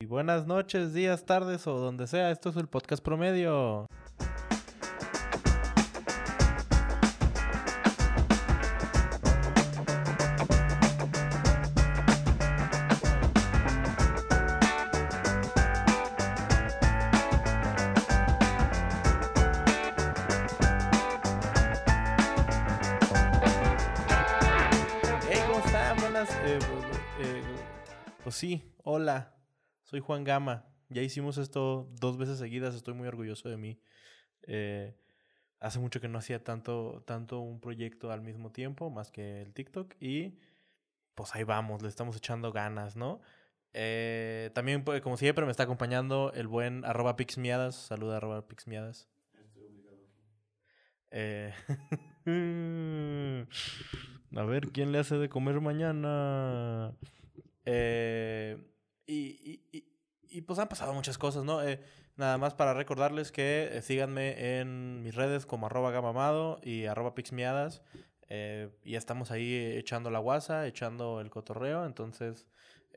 Y buenas noches, días, tardes o donde sea. Esto es el podcast promedio. ¿cómo están? Buenas. eh, eh, pues sí, hola. Soy Juan Gama. Ya hicimos esto dos veces seguidas. Estoy muy orgulloso de mí. Eh, hace mucho que no hacía tanto, tanto un proyecto al mismo tiempo, más que el TikTok. Y pues ahí vamos, le estamos echando ganas, ¿no? Eh, también, pues, como siempre, me está acompañando el buen arroba pixmiadas. Saluda arroba pixmiadas. Eh, a ver, ¿quién le hace de comer mañana? Eh, y, y, y, pues han pasado muchas cosas, ¿no? Eh, nada más para recordarles que eh, síganme en mis redes como arroba gamamado y arroba pixmiadas. Eh, y estamos ahí echando la guasa, echando el cotorreo. Entonces,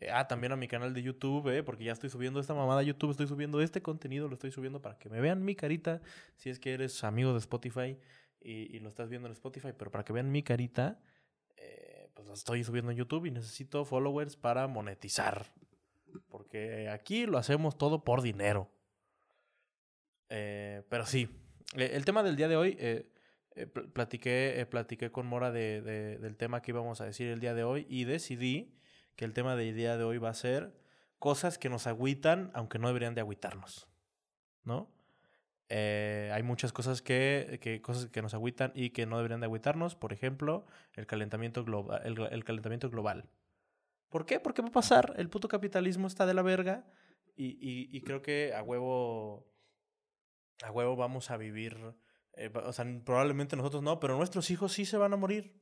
eh, ah, también a mi canal de YouTube, eh, porque ya estoy subiendo esta mamada a YouTube, estoy subiendo este contenido, lo estoy subiendo para que me vean mi carita, si es que eres amigo de Spotify y, y lo estás viendo en Spotify, pero para que vean mi carita, eh, pues lo estoy subiendo en YouTube y necesito followers para monetizar. Porque aquí lo hacemos todo por dinero. Eh, pero sí, eh, el tema del día de hoy, eh, eh, pl- platiqué, con Mora de, de- del tema que íbamos a decir el día de hoy y decidí que el tema del día de hoy va a ser cosas que nos agüitan, aunque no deberían de agüitarnos. ¿No? Hay muchas cosas que, que, cosas que nos agüitan y que no deberían de agüitarnos. Por ejemplo, el calentamiento, el calentamiento global. ¿Por qué? Porque va a pasar. El puto capitalismo está de la verga. Y, y, y creo que a huevo. A huevo vamos a vivir. eh, o sea, probablemente nosotros no, pero nuestros hijos sí se van a morir.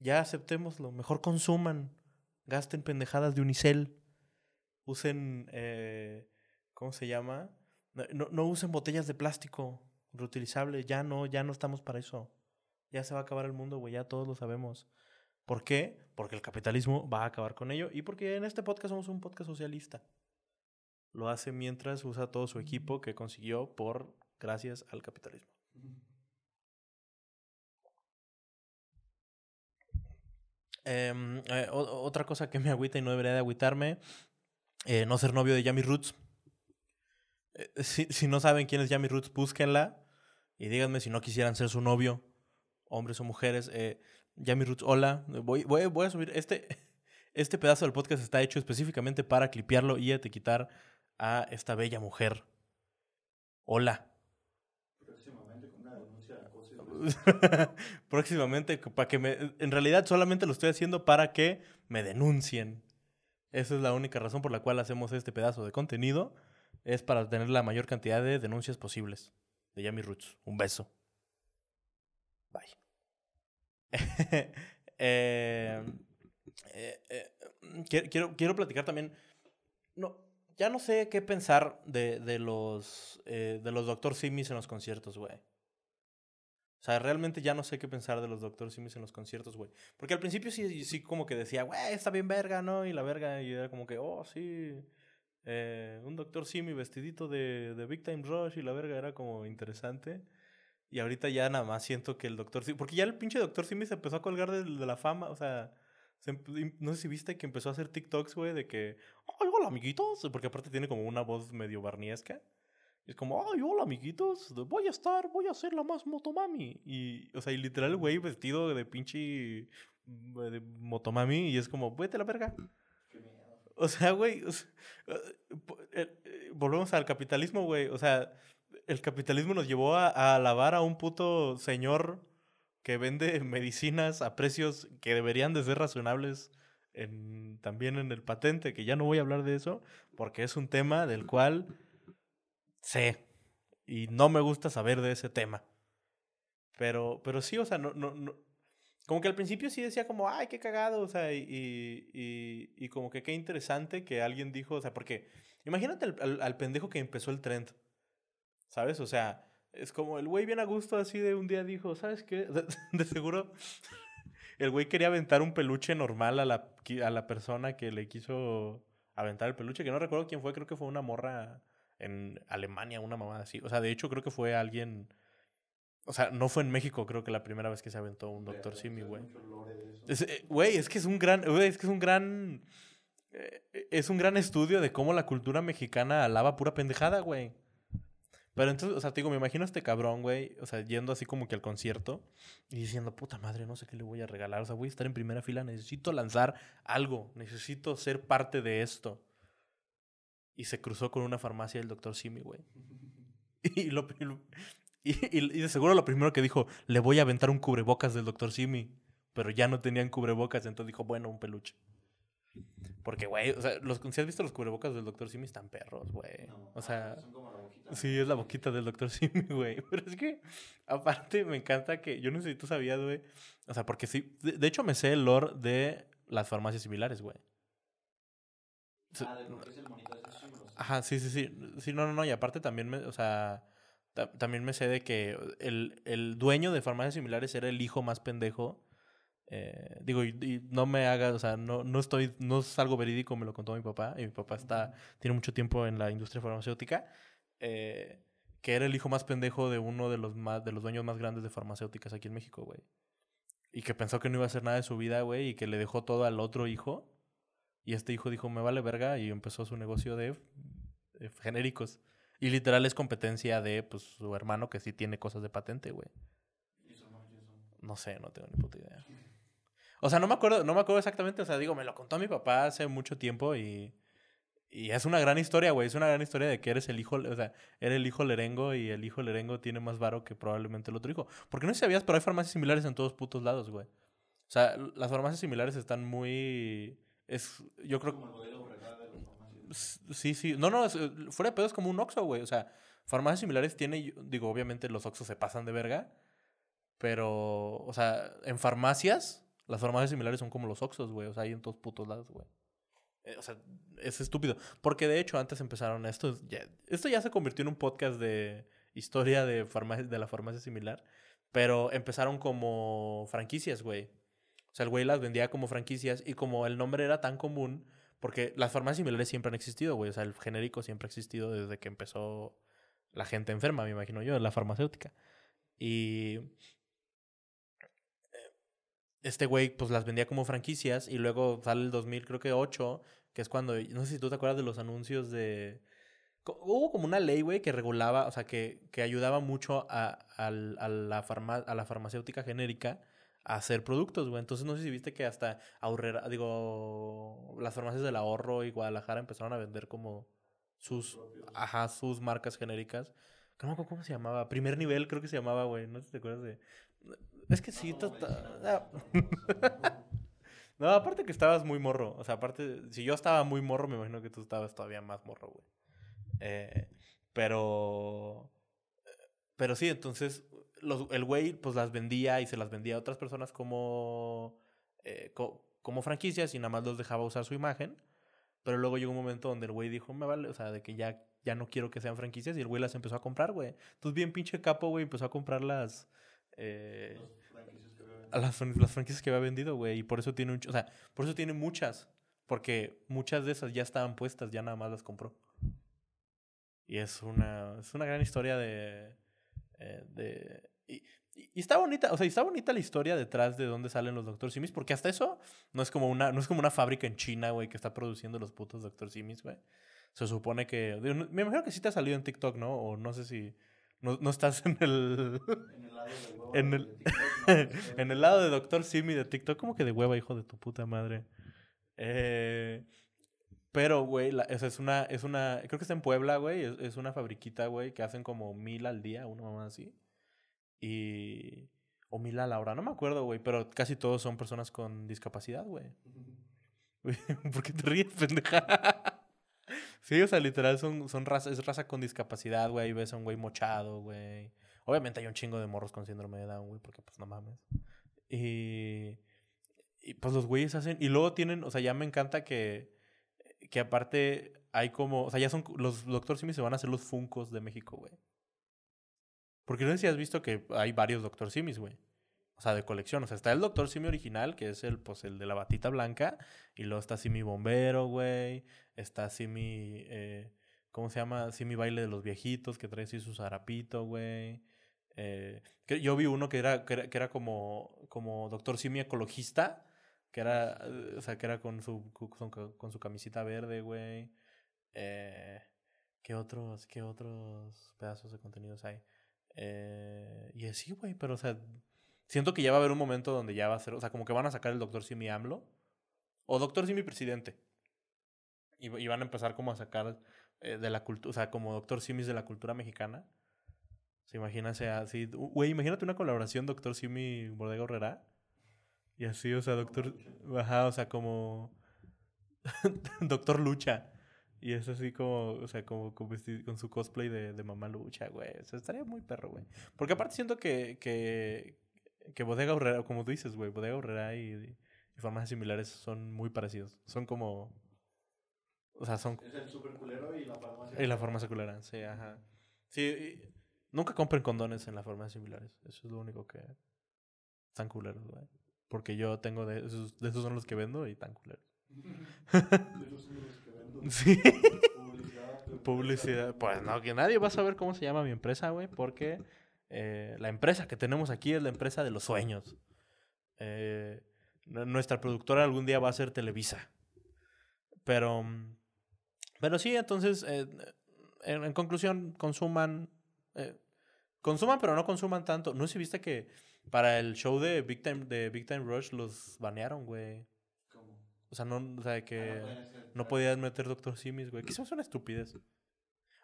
Ya aceptémoslo. Mejor consuman. Gasten pendejadas de Unicel. Usen. eh, ¿Cómo se llama? No, no, usen botellas de plástico reutilizables. Ya no, ya no estamos para eso. Ya se va a acabar el mundo, güey. Ya todos lo sabemos. ¿Por qué? Porque el capitalismo va a acabar con ello y porque en este podcast somos un podcast socialista. Lo hace mientras usa todo su equipo que consiguió por gracias al capitalismo. Em, eh, otra cosa que me agüita y no debería de agüitarme, eh, no ser novio de Yami Roots. Eh, si, si no saben quién es Yami Roots, búsquenla y díganme si no quisieran ser su novio, hombres o mujeres. Yami Roots, hola. Voy, voy, voy a subir este, este pedazo del podcast está hecho específicamente para clipearlo y etiquetar a esta bella mujer. Hola. Próximamente con una denuncia de acoso y Próximamente, para que me. En realidad, solamente lo estoy haciendo para que me denuncien. Esa es la única razón por la cual hacemos este pedazo de contenido. Es para tener la mayor cantidad de denuncias posibles. De Yami Roots. Un beso. Bye. Eh, eh, eh, quiero, quiero, platicar también. No, ya no sé qué pensar de, de los eh, de los Doctor Simis en los conciertos, güey. O sea, realmente ya no sé qué pensar de los Doctor Simis en los conciertos, güey. Porque al principio sí, sí como que decía, güey, está bien verga, ¿no? Y la verga, y era como que, oh, sí. un Doctor Simi vestidito de, de Big Time Rush y la verga era como interesante. Y ahorita ya nada más siento que el Doctor Simi... Porque ya el pinche Doctor Simi se empezó a colgar de, de la fama, o sea... se no sé si viste que empezó a hacer TikToks, güey, de que... ¡Ay, hola, amiguitos! Porque aparte tiene como una voz medio barniesca. Y es como, ¡ay, hola, amiguitos! Voy a estar, voy a ser la más motomami. Y, o sea, y literal, güey vestido de pinche... De motomami. Y es como, vete a la verga. Qué miedo. O sea, güey, o sea, eh, eh, eh, volvemos al capitalismo, güey. O sea, el capitalismo nos llevó a, a alabar a un puto señor que vende medicinas a precios que deberían de ser razonables en, también en el patente, que ya no voy a hablar de eso, porque es un tema del cual sé y no me gusta saber de ese tema. Pero, pero sí, o sea, no, no, no, como que al principio sí decía como, ay, qué cagado, o sea, y, y, y, como que qué interesante que alguien dijo, o sea, porque imagínate al, al, al pendejo que empezó el trend, ¿sabes? O sea, es como el güey bien a gusto así de un día dijo, ¿sabes qué? De, de seguro el güey quería aventar un peluche normal a la, a la persona que le quiso aventar el peluche, que no recuerdo quién fue, creo que fue una morra en Alemania, una mamá así. O sea, de hecho creo que fue alguien... O sea, no fue en México, creo que la primera vez que se aventó un Doctor Simi, güey. Eh, güey, es que es un gran, güey, es que es un gran, eh, es un gran estudio de cómo la cultura mexicana alaba pura pendejada, güey. Pero entonces, o sea, te digo, me imagino a este cabrón, güey, o sea, yendo así como que al concierto y diciendo, puta madre, no sé qué le voy a regalar. O sea, voy a estar en primera fila, necesito lanzar algo, necesito ser parte de esto. Y se cruzó con una farmacia del doctor Simi, güey. Y, lo, y, y, de seguro lo primero que dijo, le voy a aventar un cubrebocas del doctor Simi. Pero ya no tenían cubrebocas, entonces dijo, bueno, un peluche. Porque, güey, o sea, los, si has visto los cubrebocas del Dr. Simi, están perros, güey. o sea, son como boquita. sí, es la boquita del Dr. Simi, güey. Pero es que, aparte, me encanta que, yo no sé si tú sabías, güey. O sea, porque sí, de, hecho me sé el lore de las farmacias similares, güey. Ah, de lo que es el monitor de Ajá, sí, sí, sí. Sí, no, no, no. Y aparte también me, o sea, también me sé de que el, el dueño de farmacias similares era el hijo más pendejo eh, digo, y, no me haga, o sea, no, no estoy, no es algo verídico, me lo contó mi papá, y mi papá está, tiene mucho tiempo en la industria farmacéutica, eh, que era el hijo más pendejo de uno de los más, de los dueños más grandes de farmacéuticas aquí en México, güey. Y que pensó que no iba a hacer nada de su vida, güey, y que le dejó todo al otro hijo. Y este hijo dijo, me vale verga, y empezó su negocio de, genéricos. Y literal es competencia de, pues, su hermano que sí tiene cosas de patente, güey. No sé, no tengo ni puta idea. O sea, no me acuerdo, no me acuerdo exactamente, o sea, digo, me lo contó mi papá hace mucho tiempo y, y es una gran historia, güey, es una gran historia de que eres el hijo, o sea, eres el hijo lerengo y el hijo lerengo tiene más varo que probablemente el otro hijo. Porque no sé si sabías, pero hay farmacias similares en todos putos lados, güey. O sea, las farmacias similares están muy es yo creo que Sí, sí. No, no, fuera de pedo es como un Oxxo, güey. O sea, farmacias similares tiene, digo, obviamente los Oxxos se pasan de verga, pero, o sea, en farmacias las farmacias similares son como los Oxos, güey. O sea, hay en todos putos lados, güey. Eh, o sea, es estúpido. Porque de hecho, antes empezaron esto. esto ya se convirtió en un podcast de historia de, farmacia, de la farmacia similar. Pero empezaron como franquicias, güey. O sea, el güey las vendía como franquicias. Y como el nombre era tan común. Porque las farmacias similares siempre han existido, güey. O sea, el genérico siempre ha existido desde que empezó la gente enferma, me imagino yo, la farmacéutica. Y este güey pues las vendía como franquicias y luego sale el 2000, creo que 8, que es cuando, no sé si tú te acuerdas de los anuncios de... Hubo como una ley, güey, que regulaba, o sea, que, que ayudaba mucho a, a, la a la farmacéutica genérica a hacer productos, güey. Entonces no sé si viste que hasta Aurrera, digo, las farmacias del ahorro y Guadalajara empezaron a vender como sus, ajá, sus marcas genéricas. ¿Cómo, ¿Cómo se llamaba? Primer nivel creo que se llamaba, güey. No sé si te acuerdas de... Es que sí. Ah. No, aparte que estabas muy morro. O sea, aparte, si yo estaba muy morro, me imagino que tú estabas todavía más morro, güey. Eh, pero... Pero sí, entonces los, el güey pues las vendía y se las vendía a otras personas como, eh, como franquicias y nada más los dejaba usar su imagen. Pero luego llegó un momento donde el güey dijo, me vale, o sea, de que ya, ya no quiero que sean franquicias y el güey las empezó a comprar, güey. Entonces bien pinche capo, güey, empezó a comprar las, eh, a las, las, franquicias que había vendido, güey. Y por eso tiene un, o sea, por eso tiene muchas. Porque muchas de esas ya estaban puestas, ya nada más las compró. Y es una, es una gran historia de... Eh, de y, y, está bonita, o sea, está bonita la historia detrás de dónde salen los Doctor Simis, porque hasta eso no es como una, no es como una fábrica en China, güey, que está produciendo los putos Doctor Simis, güey. Se supone que. Me imagino que sí te ha salido en TikTok, ¿no? O no sé si. No, no estás en el. En el lado de en el lado de Doctor Simi de TikTok. Como que de hueva, hijo de tu puta madre. Eh, pero, güey, esa es una, es una. Creo que está en Puebla, güey. Es, una fabriquita, güey, que hacen como mil al día, una mamá así. Y. O mil a la hora, no me acuerdo, güey. Pero casi todos son personas con discapacidad, güey. ¿Por qué te ríes, pendeja? Sí, o sea, literal son, son raza, es raza con discapacidad, güey. Ahí ves a un güey mochado, güey. Obviamente hay un chingo de morros con síndrome de Down, güey, porque pues no mames. Y, y pues los güeyes hacen. Y luego tienen, o sea, ya me encanta que, que aparte hay como, o sea, ya son, los Doctor Simi se van a hacer los Funcos de México, güey. Porque no sé si has visto que hay varios Doctor Simis, güey. O sea, de colección. O sea, está el Doctor Simi original, que es el, pues, el de la batita blanca. Y luego está Simi Bombero, güey. Está Simi... Eh, ¿Cómo se llama? Simi Baile de los Viejitos, que trae así su zarapito, güey. Eh, yo vi uno que era, que era, que era como, como Doctor Simi ecologista. Que era, eh, o sea, que era con su, con, con su camisita verde, güey. Eh, ¿Qué otros, qué otros pedazos de contenidos hay? Eh, y así, güey, pero, o sea, siento que ya va a haber un momento donde ya va a ser, o sea, como que van a sacar el Doctor Simi AMLO o Doctor Simi Presidente. Y, y van a empezar como a sacar eh, de la cultura, o sea, como Doctor Simis de la cultura mexicana. Se imagínase así, güey, imagínate una colaboración Doctor Simi Bodega Horrera. Y así, o sea, Doctor, ajá, o sea, como Doctor Lucha. Y es así como, o sea, como, como con su cosplay de, de mamá lucha, güey. O sea, estaría muy perro, güey. Porque aparte siento que, que, que Bodega Horrera, como tú dices, güey, Bodega Horrera y, y farmacias similares son muy parecidos. Son como... O sea, son... Es el super culero y la farmacia. Y la farmacia culera, sí, ajá. Sí, y nunca compren condones en las farmacias similares. Eso es lo único que... Están culeros, güey. Porque yo tengo de esos, de esos son los que vendo y tan culeros. Esos son los que vendo. Sí. Publicidad. Publicidad. Pues no, que nadie va a saber cómo se llama mi empresa, güey, porque eh, la empresa que tenemos aquí es la empresa de los sueños. Eh, nu- nuestra productora algún día va a ser Televisa. Pero, mm, pero sí, entonces, eh, en, en conclusión, consuman, consuman, pero no consuman tanto. No sé si viste que para el show de Big Time, de Big Time Rush los banearon, güey. ¿Cómo? O sea, no, o sea, Ah, que... no pueden hacer- No podías meter Doctor Simis, güey. Que eso es una estupidez.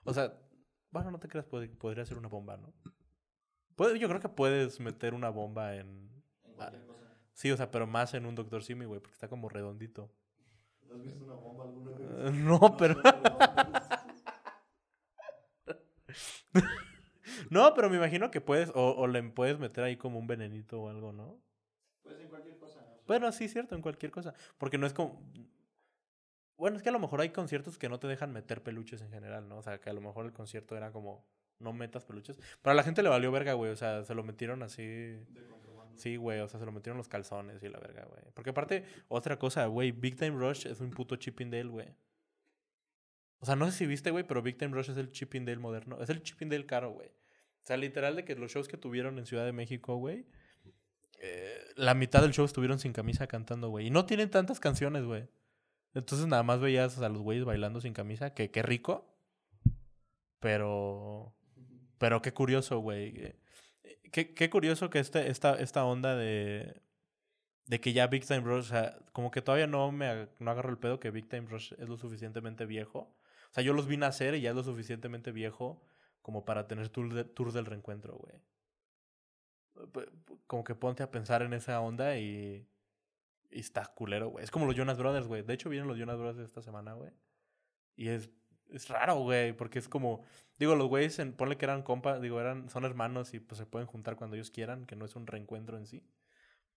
O sea, bueno, no te creas, pod- podría ser una bomba, ¿no? Puede- yo creo que puedes meter una bomba en... En cualquier cosa. Sí, o sea, pero más en un Doctor Simi, güey, porque está como redondito. ¿Has visto una bomba alguna vez? Eh, no, pero... No, pero me imagino que puedes... O, o le puedes meter ahí como un venenito o algo, ¿no? Pues en cualquier cosa. o sea, Bueno, sí, cierto, en cualquier cosa. Porque no es como... Bueno, es que a lo mejor hay conciertos que no te dejan meter peluches en general, ¿no? O sea, que a lo mejor el concierto era como... No metas peluches. Pero a la gente le valió verga, güey. O sea, se lo metieron así... de. Sí, güey, o sea, se lo metieron los calzones y la verga, güey. Porque aparte, otra cosa, güey, Big Time Rush es un puto Chippendale, güey. O sea, no sé si viste, güey, pero Big Time Rush es el Chippendale moderno. Es el Chippendale caro, güey. O sea, literal de que los shows que tuvieron en Ciudad de México, güey, eh, la mitad del show estuvieron sin camisa cantando, güey. Y no tienen tantas canciones, güey. Entonces nada más veías a los güeyes bailando sin camisa, que qué rico. Pero... Pero qué curioso, güey. Qué, qué curioso que este, esta, esta onda de, de que ya Big Time Rush, o sea, como que todavía no me no agarro el pedo que Big Time Rush es lo suficientemente viejo. O sea, yo los vi nacer y ya es lo suficientemente viejo como para tener tour, tour del reencuentro, güey. Como que ponte a pensar en esa onda y, y está culero, güey. Es como los Jonas Brothers, güey. De hecho, vienen los Jonas Brothers esta semana, güey. Y es, es raro, güey, porque es como... Digo, los güeyes, ponle que eran compas, digo, eran, son hermanos y pues se pueden juntar cuando ellos quieran, que no es un reencuentro en sí.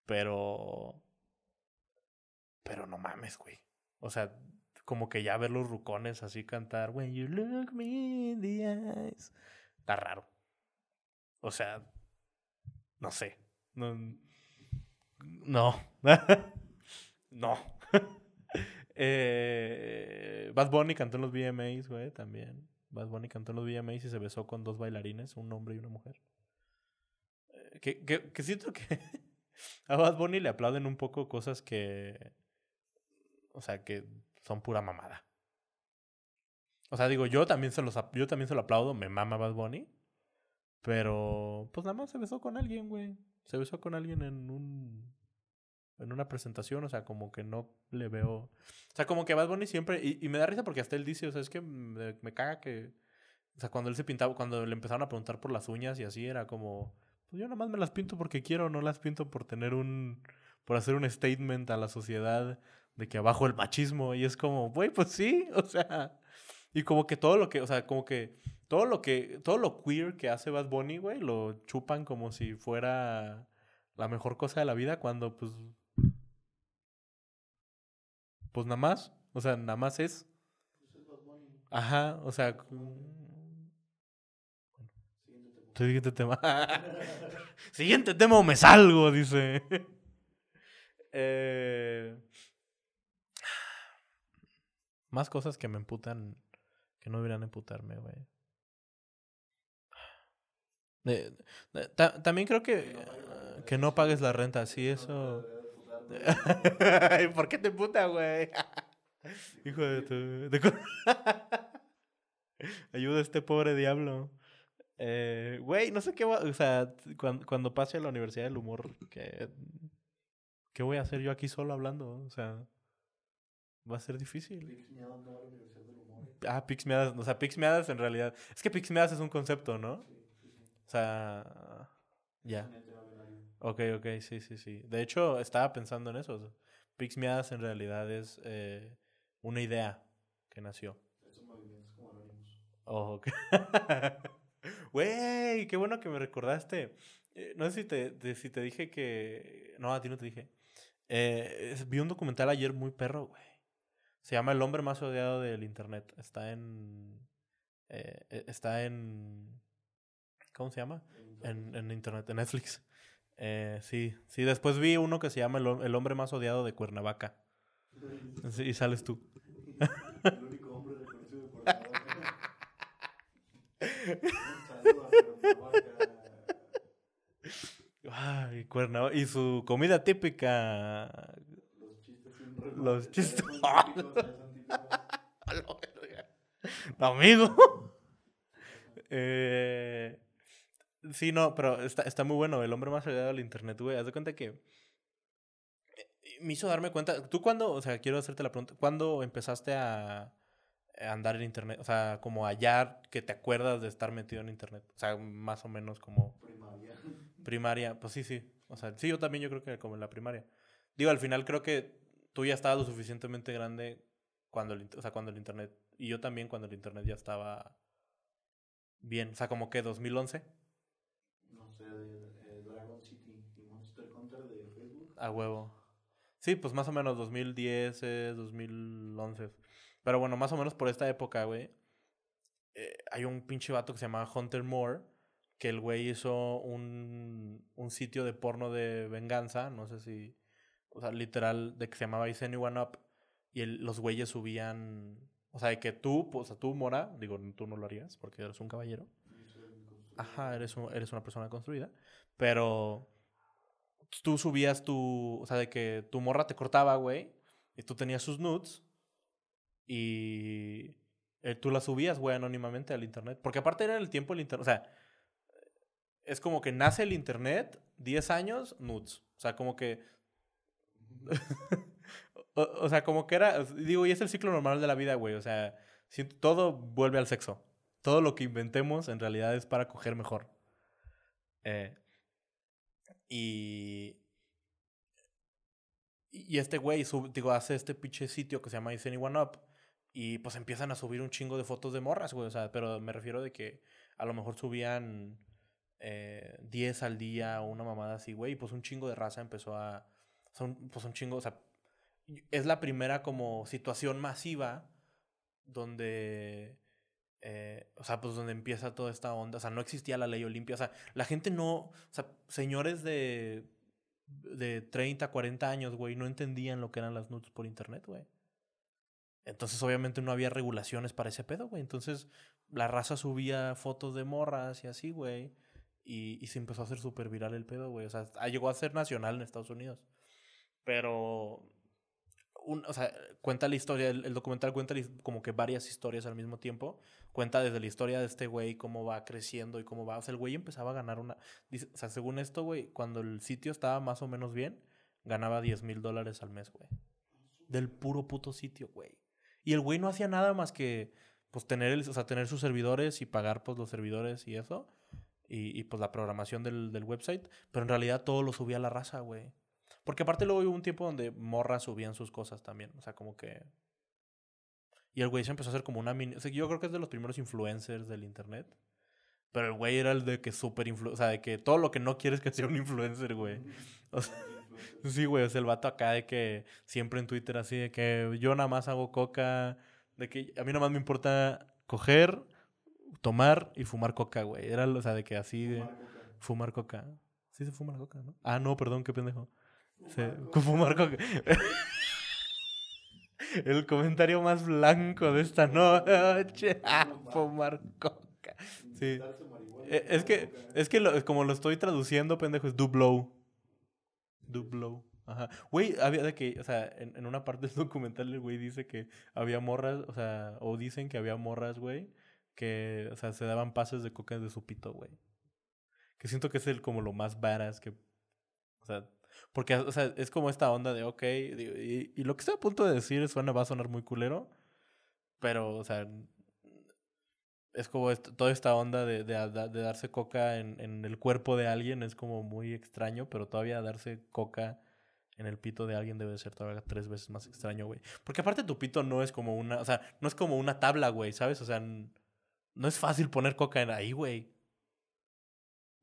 Pero... Pero no mames, güey. O sea, como que ya ver los rucones así cantar, When you look me in the eyes. Está raro. O sea, no sé. No. No. no. eh, Bad Bunny cantó en los VMAs, güey, también. Bad Bunny cantó en los VMAs y se besó con dos bailarines, un hombre y una mujer. Eh, que, que, siento que a Bad Bunny le aplauden un poco cosas que. O sea, que son pura mamada. O sea, digo, yo también se los yo también se lo aplaudo, me mama Bad Bunny. Pero, pues nada más se besó con alguien, güey. Se besó con alguien en un. En una presentación, o sea, como que no le veo. O sea, como que Bad Bunny siempre. Y, me da risa porque hasta él dice, o sea, es que me, me caga que. O sea, cuando él se pintaba, cuando le empezaron a preguntar por las uñas y así, era como. Pues yo nada más me las pinto porque quiero, no las pinto por tener un. Por hacer un statement a la sociedad de que abajo el machismo. Y es como, güey, pues sí, o sea. Y como que todo lo que, o sea, como que todo lo que, todo lo queer que hace Bad Bunny, güey, lo chupan como si fuera la mejor cosa de la vida cuando, pues, pues nada más, o sea, nada más es, ajá, o sea, Siguiente tema. Siguiente tema. O me salgo, dice. Eh, Más cosas que me emputan que no deberían emputarme, güey. Eh, eh, ta- también creo que, eh, que no pagues la renta, sí, eso. ¿Por qué te emputa, güey? Hijo de tu. de Ayuda a este pobre diablo. Eh, Güey, no sé qué va. O sea, cuando, cuando pase a la Universidad del Humor, ¿qué, ¿qué voy a hacer yo aquí solo hablando? O sea, va a ser difícil. Humor. Ah, Pixmeadas. O sea, Pixmeadas en realidad. Es que Pixmeadas es un concepto, ¿no? Sí, sí, sí. O sea. Ya. Ok, ok, sí, sí, sí. De hecho, estaba pensando en eso. o sea, Pixmeadas en realidad es eh, una idea que nació. Estos movimientos como anónimos. Oh, ok. Güey, qué bueno que me recordaste. Eh, no sé si te, te- si te dije que... No, a ti no te dije. Eh, vi un documental ayer muy perro, güey. Se llama El hombre más odiado del internet. Está en... eh, eh, está en... ¿Cómo se llama? En, en internet, en Netflix. Eh, sí, sí. Después vi uno que se llama El, El hombre más odiado de Cuernavaca. Sí, y sales tú. El único hombre reconocido de Cuernavaca. Un saludo a Cuernavaca. Ay, Cuernavaca. Y su comida típica. Los chistes. Amigo. eh, sí, no, pero está, está muy bueno. El hombre más odiado del internet, güey. Haz de cuenta que. eh, Me hizo darme cuenta. ¿Tú cuándo, o sea, quiero hacerte la pregunta, ¿cuándo empezaste a, a andar en internet? O sea, como hallar que te acuerdas de estar metido en internet. O sea, más o menos como Primaria. primaria. Pues sí, sí. O sea, sí, yo también yo creo que como en la primaria. Digo, al final creo que tú ya estabas lo suficientemente grande cuando el, o sea, cuando el internet. Y yo también cuando el internet ya estaba bien. O sea, como que 2011 No sé, de, eh, Dragon City y Monster Hunter de Facebook. a huevo. Sí, pues más o menos 2010, eh, 2011. Pero bueno, más o menos por esta época, güey. eh, hay un pinche vato que se llama Hunter Moore. Que el güey hizo un, un sitio de porno de venganza. No sé si. O sea, literal, de que se llamaba Is Anyone Up. Y los güeyes subían. O sea, de que tú, pues, o sea, tú, Mora, digo, tú no lo harías porque eres un caballero. Y soy el constructor. Ajá, eres, un- eres una persona construida. Pero tú subías tu. O sea, de que tu morra te cortaba, güey. Y tú tenías sus nudes. Y. eh, tú las subías, güey, anónimamente al internet. Porque aparte era el tiempo del internet. O sea. Es como que nace el internet, 10 años, nudes. O sea, como que. o, o sea, como que era. Digo, y es el ciclo normal de la vida, güey. O sea, si- todo vuelve al sexo. Todo lo que inventemos en realidad es para coger mejor. Eh, y. Y este güey, digo, hace este pinche sitio que se llama Is Anyone Up. Y pues empiezan a subir un chingo de fotos de morras, güey. O sea, pero me refiero de que a lo mejor subían eh, 10 al día o una mamada así, güey. Y pues un chingo de raza empezó a. Son, pues un chingo, o sea. Es la primera como situación masiva donde. Eh, o sea, pues donde empieza toda esta onda. O sea, no existía la ley Olimpia. O sea, la gente no. O sea, señores de. de 30, 40 años, güey, no entendían lo que eran las nudes por internet, güey. Entonces, obviamente, no había regulaciones para ese pedo, güey. Entonces, la raza subía fotos de morras y así, güey. Y, y se empezó a hacer súper viral el pedo, güey. O sea, llegó a ser nacional en Estados Unidos. Pero. Un- o sea, cuenta la historia, el, documental cuenta como que varias historias al mismo tiempo. Cuenta desde la historia de este güey, cómo va creciendo y cómo va. O sea, el güey empezaba a ganar una. dice- o sea, según esto, güey, cuando el sitio estaba más o menos bien, ganaba 10 mil dólares al mes, güey. Del puro puto sitio, güey. Y el güey no hacía nada más que, pues, tener, el, o sea, tener sus servidores y pagar, pues, los servidores y eso. Y, y, pues, la programación del, del website. Pero en realidad todo lo subía a la raza, güey. Porque aparte luego hubo un tiempo donde morras subían sus cosas también. O sea, como que... Y el güey se empezó a hacer como una mini... O sea, yo creo que es de los primeros influencers del internet. Pero el güey era el de que súper influ... O sea, de que todo lo que no quieres que sea un influencer, güey. O sea, Sí, güey, o sea, el vato acá de que siempre en Twitter así de que yo nada más hago coca, de que a mí nada más me importa coger, tomar y fumar coca, güey. Era, o sea, de que así de Fumar coca. fumar coca. Sí se fuma la coca, ¿no? Ah, no, perdón, qué pendejo. Fumar coca. El comentario más blanco de esta noche. Ah, fumar coca. Sí. Eh, Es que, es que lo- como lo estoy traduciendo, pendejo, es do blow. Do blow. Ajá. Güey, había de que, o sea, en, en una parte del documental el güey dice que había morras, o sea, o dicen que había morras, güey, que, o sea, se daban pases de coca de su pito, güey. Que siento que es el como lo más varas que, o sea, porque, o sea, es como esta onda de, ok, y, y lo que estoy a punto de decir suena, va a sonar muy culero, pero, o sea, es como toda esta onda de, de, de darse coca en, en el cuerpo de alguien es como muy extraño, pero todavía darse coca en el pito de alguien debe ser todavía tres veces más extraño, güey. Porque aparte tu pito no es como una, o sea, no es como una tabla, güey, ¿sabes? O sea, no es fácil poner coca en ahí, güey.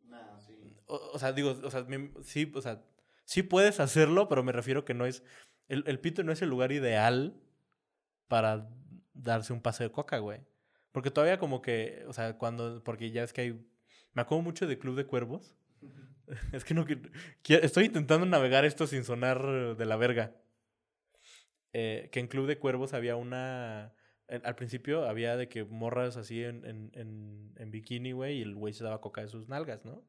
Nah, sí. O, o sea, digo, o sea, sí, o sea, sí puedes hacerlo, pero me refiero que no es, el, el pito no es el lugar ideal para darse un pase de coca, güey. Porque todavía como que, o sea, cuando, porque ya es que hay, me acuerdo mucho de Club de Cuervos. Es que no quiero, estoy intentando navegar esto sin sonar de la verga. Eh, que en Club de Cuervos había una, al principio había de que morras así en, en, en bikini, güey, y el güey se daba coca de sus nalgas, ¿no?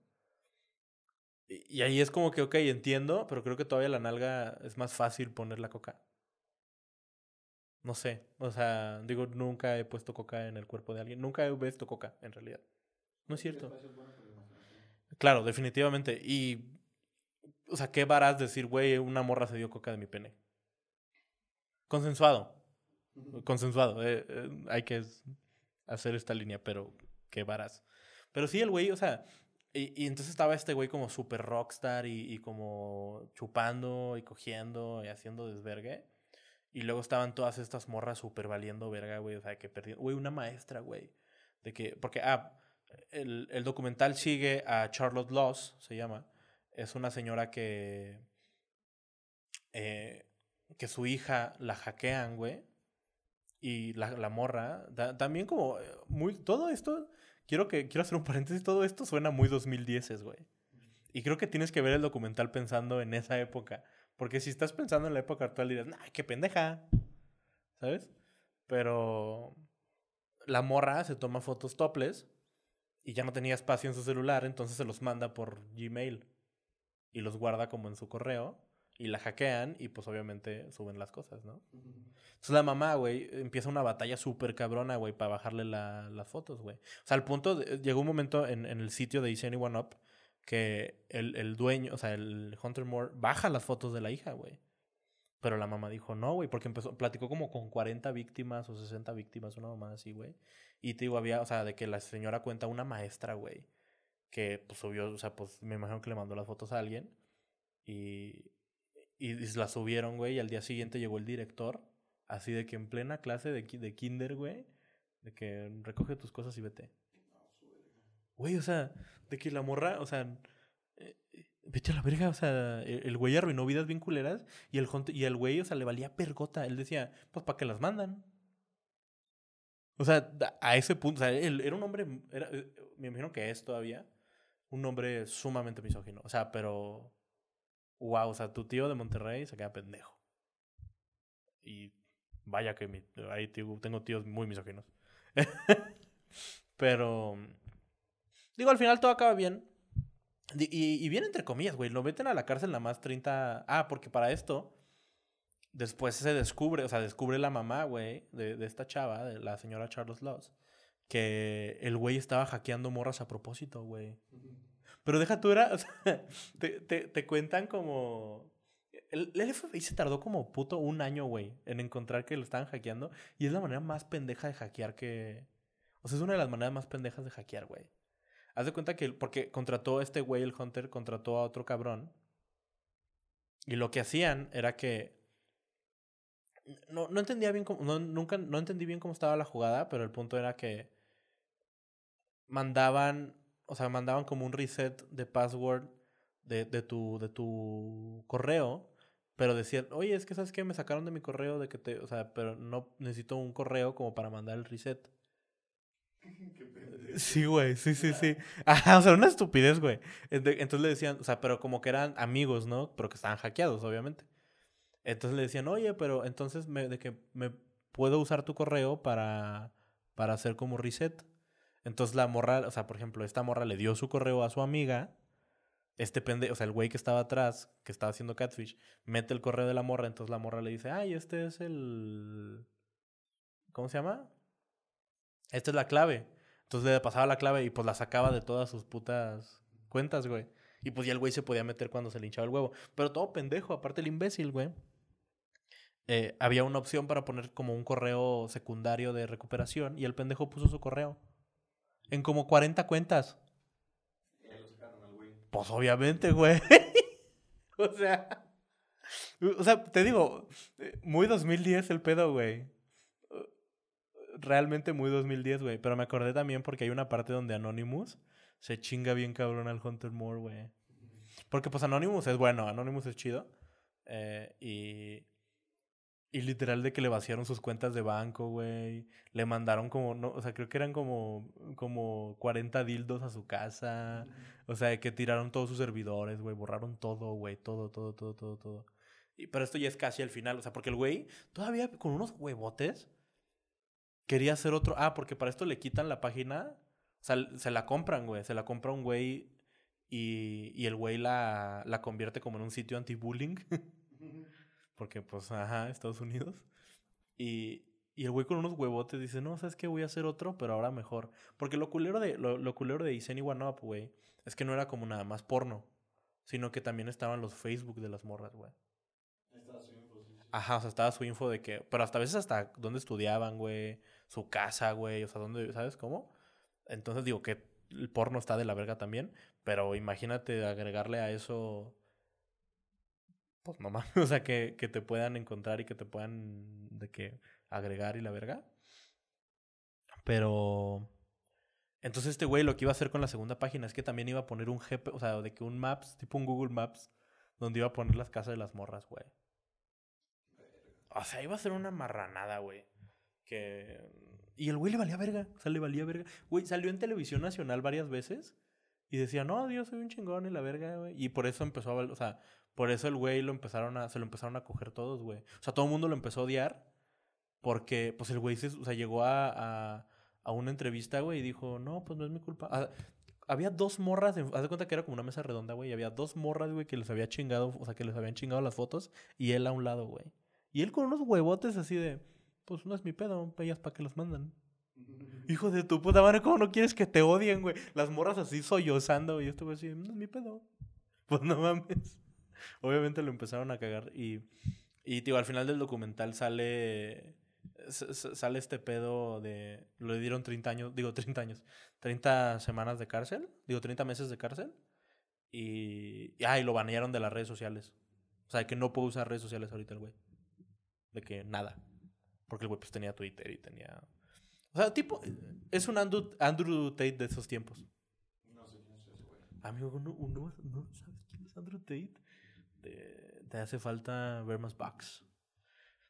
Y, ahí es como que, ok, entiendo, pero creo que todavía la nalga es más fácil poner la coca. No sé, o sea, digo, nunca he puesto coca en el cuerpo de alguien. Nunca he visto coca, en realidad. No es cierto. Claro, definitivamente. Y, o sea, ¿qué varas decir, güey, una morra se dio coca de mi pene? Consensuado. Consensuado. eh, eh, hay que hacer esta línea, pero qué varas. Pero sí, el güey, o sea, y, y entonces estaba este güey como super rockstar y, y como chupando y cogiendo y haciendo desvergue. Y luego estaban todas estas morras super valiendo verga, güey. O sea, que perdieron. Güey, una maestra, güey. De que. Porque, ah, el, el documental sigue a Charlotte Loss, se llama. Es una señora que. eh, que su hija la hackean, güey. Y la, la morra. también como. eh, Muy. Todo esto. Quiero que. Quiero hacer un paréntesis. Todo esto suena muy 2010, güey. Y creo que tienes que ver el documental pensando en esa época. Porque si estás pensando en la época actual dirás, nah, qué pendeja. ¿Sabes? Pero la morra se toma fotos topless y ya no tenía espacio en su celular, entonces se los manda por Gmail y los guarda como en su correo y la hackean y pues obviamente suben las cosas, ¿no? Entonces la mamá, güey, empieza una batalla súper cabrona, güey, para bajarle la- las fotos, güey. O sea, al punto, de- llegó un momento en, en el sitio de Is Anyone Up que el, el dueño, o sea, el Hunter Moore baja las fotos de la hija, güey. Pero la mamá dijo no, güey, porque empezó, platicó como con 40 víctimas o 60 víctimas, una mamá así, güey. Y te digo, había, o sea, de que la señora cuenta una maestra, güey, que pues subió, o sea, pues me imagino que le mandó las fotos a alguien y, y las subieron, güey, y al día siguiente llegó el director, así de que en plena clase de, de kinder, güey, de que recoge tus cosas y vete. Güey, o sea, de que la morra, o sea, eh, eh, vete a la verga, o sea, el, el güey arruinó vidas bien culeras y el, y el güey, o sea, le valía pergota. Él decía, pues, ¿para qué las mandan? O sea, a ese punto, o sea, él era un hombre, eh, me imagino que es todavía un hombre sumamente misógino. O sea, pero, wow, o sea, tu tío de Monterrey se queda pendejo. Y vaya que mi, ahí tío- tengo tíos muy misóginos. pero, digo, al final todo acaba bien. Y, bien entre comillas, güey. Lo meten a la cárcel nada más 30... Ah, porque para esto... Después se descubre, o sea, descubre la mamá, güey, de, esta chava, de la señora Charles Loss, que el güey estaba hackeando morras a propósito, güey. Pero deja tú, era, te, te, te cuentan como... El, el FBI se tardó como puto un año, güey, en encontrar que lo estaban hackeando. Y es la manera más pendeja de hackear que... O sea, es una de las maneras más pendejas de hackear, güey. Haz de cuenta que... Porque contrató a este güey, el Hunter, contrató a otro cabrón. Y lo que hacían era que no, no entendía bien cómo, nunca, no entendí bien cómo estaba la jugada, pero el punto era que mandaban, o sea, mandaban como un reset de password de, de tu, de tu correo, pero decían, oye, es que sabes que me sacaron de mi correo de que te, o sea, pero no necesito un correo como para mandar el reset. Sí, güey, sí, sí, sí. Ajá, o sea, una estupidez, güey. Ent- Entonces le decían, o sea, pero como que eran amigos, ¿no? Pero que estaban hackeados, obviamente. Entonces le decían, oye, pero entonces me, de que me puedo usar tu correo para, para hacer como reset. Entonces la morra, o sea, por ejemplo, esta morra le dio su correo a su amiga. Este pendejo, o sea, el güey que estaba atrás, que estaba haciendo catfish, mete el correo de la morra. Entonces la morra le dice, ay, este es el. ¿Cómo se llama? Esta es la clave. Entonces le pasaba la clave y pues la sacaba de todas sus putas cuentas, güey. Y pues ya el güey se podía meter cuando se le hinchaba el huevo. Pero todo pendejo, aparte el imbécil, güey. Eh, había una opción para poner como un correo secundario de recuperación y el pendejo puso su correo. En como 40 cuentas. Pues obviamente, güey. o sea. O sea, te digo, muy 2010 el pedo, güey. Realmente muy 2010, güey. Pero me acordé también porque hay una parte donde Anonymous se chinga bien cabrón al Hunter Moore, güey. Porque pues Anonymous es bueno, Anonymous es chido. Eh, y. Y literal de que le vaciaron sus cuentas de banco, güey. Le mandaron como, no, o sea, creo que eran como, como 40 dildos a su casa. O sea, que tiraron todos sus servidores, güey. Borraron todo, güey. Todo, todo, todo, todo, todo. Y, pero esto ya es casi al final. O sea, porque el güey todavía con unos huevotes quería hacer otro. Ah, porque para esto le quitan la página. O sea, se la compran, güey. Se la compra un güey y, y el güey la, la convierte como en un sitio anti-bullying. Porque, pues, ajá, Estados Unidos. Y, y el güey con unos huevotes dice, no, ¿sabes qué? Voy a hacer otro, pero ahora mejor. Porque lo culero de, lo, lo culero de One Up, güey, es que no era como nada más porno. Sino que también estaban los Facebook de las morras, güey. Ahí estaba su info, sí, sí. Ajá, o sea, estaba su info de que... Pero hasta a veces hasta dónde estudiaban, güey. Su casa, güey. O sea, dónde... ¿Sabes cómo? Entonces digo que el porno está de la verga también. Pero imagínate agregarle a eso... Pues no mames. O sea, que, que te puedan encontrar y que te puedan... De que agregar y la verga. Pero... Entonces este güey lo que iba a hacer con la segunda página es que también iba a poner un GP... O sea, de que un Maps, tipo un Google Maps, donde iba a poner las casas de las morras, güey. O sea, iba a ser una marranada, güey. Que... Y el güey le valía verga. O sea, le valía verga. Güey, salió en televisión nacional varias veces. Y decía, no, Dios, soy un chingón y la verga, güey. Y por eso empezó a... O sea, por eso el güey lo empezaron a... Se lo empezaron a coger todos, güey. O sea, todo el mundo lo empezó a odiar. Porque, pues, el güey se... O sea, llegó a... a, a una entrevista, güey, y dijo, no, pues no es mi culpa. Ah, había dos morras, en- haz de cuenta que era como una mesa redonda, güey, y había dos morras, güey, que les había chingado, o sea, que les habían chingado las fotos, y él a un lado, güey. Y él con unos huevotes así de, pues no es mi pedo, ellas para qué los mandan. Hijo de tu puta madre, ¿cómo no quieres que te odien, güey? Las morras así sollozando, y yo estuve así, no es mi pedo. Pues no mames. Obviamente lo empezaron a cagar, y, y tío, al final del documental sale, sale este pedo de, le dieron 30 años, digo 30 años, 30 semanas de cárcel, digo 30 meses de cárcel, y, y, ah, y lo banearon de las redes sociales. O sea, que no puede usar redes sociales ahorita el güey. De que nada. Porque el güey pues tenía Twitter y tenía... O sea, tipo, es un Andrew, Andrew Tate de esos tiempos. No sé quién es ese güey. Amigo, ¿no, no, no sabes quién es Andrew Tate? Te, te hace falta ver más bugs.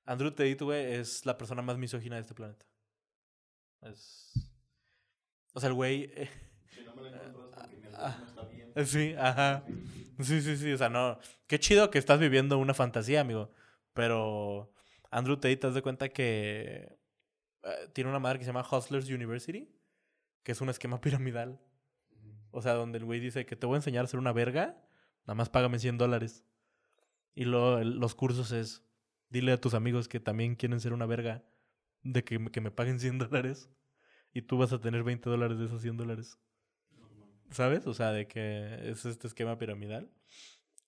Andrew Tate, güey, es la persona más misógina de este planeta. Es... O sea, el güey... eh, Si no me la Ah. algoritmo está bien. Eh, Sí, ajá. Sí, sí, sí. O sea, no. Qué chido que estás viviendo una fantasía, amigo. Pero Andrew Tate, haz de cuenta que eh, tiene una madre que se llama Hustlers University, que es un esquema piramidal. O sea, donde el güey dice que te voy a enseñar a ser una verga, nada más págame 100 dólares. Y luego los cursos es, dile a tus amigos que también quieren ser una verga, de que, que me paguen 100 dólares. Y tú vas a tener 20 dólares de esos 100 dólares. ¿Sabes? O sea, de que es este esquema piramidal.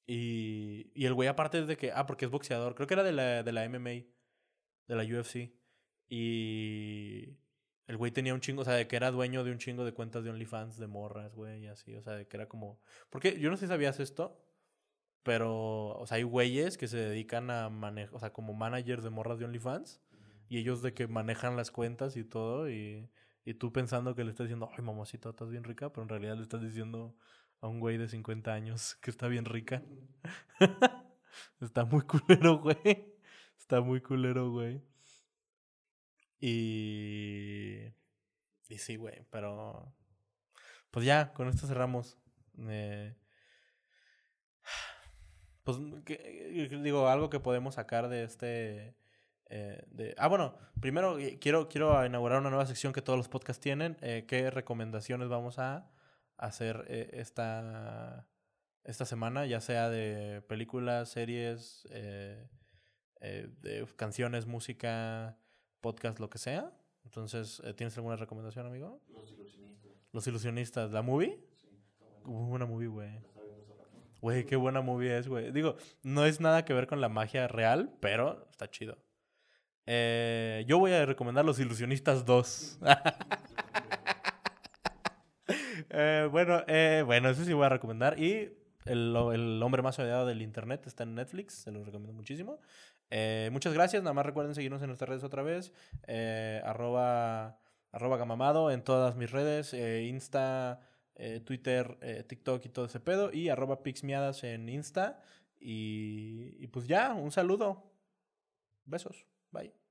Y, y el güey aparte es de que, ah, porque es boxeador, creo que era de la, de la MMA, de la UFC. Y el güey tenía un chingo, o sea, de que era dueño de un chingo de cuentas de OnlyFans, de morras, güey, y así, o sea, de que era como... Porque yo no sé si sabías esto, pero, o sea, hay güeyes que se dedican a manejar, o sea, como managers de morras de OnlyFans, y ellos de que manejan las cuentas y todo, y, y tú pensando que le estás diciendo, ay, mamacita, estás bien rica, pero en realidad le estás diciendo a un güey de 50 años que está bien rica. está muy culero, güey. Está muy culero, güey. Y... Y sí, güey, pero... Pues ya, con esto cerramos. Eh, pues, que- digo, algo que podemos sacar de este... eh, de, ah, bueno, primero eh, quiero, quiero inaugurar una nueva sección que todos los podcasts tienen. Eh, ¿Qué recomendaciones vamos a hacer eh, esta, esta semana? Ya sea de películas, series, eh, eh, de canciones, música, podcast, lo que sea. Entonces, eh, ¿tienes alguna recomendación, amigo? Los ilusionistas. Los ilusionistas, ¿la movie? Sí, está bueno. Muy buena movie, güey. La está viendo hace rato. Güey, qué buena movie es, güey. Digo, no es nada que ver con la magia real, pero está chido. Eh, yo voy a recomendar Los Ilusionistas 2. Eh, bueno, eh, bueno, ese sí voy a recomendar. Y el, el hombre más odiado del internet está en Netflix, se lo recomiendo muchísimo. Muchas gracias, nada más recuerden seguirnos en nuestras redes otra vez. Arroba, arroba gamamado en todas mis redes, Insta, eh, Twitter, eh, TikTok y todo ese pedo. Y arroba pixmiadas en Insta. Y, y pues ya, un saludo. Besos. Bye.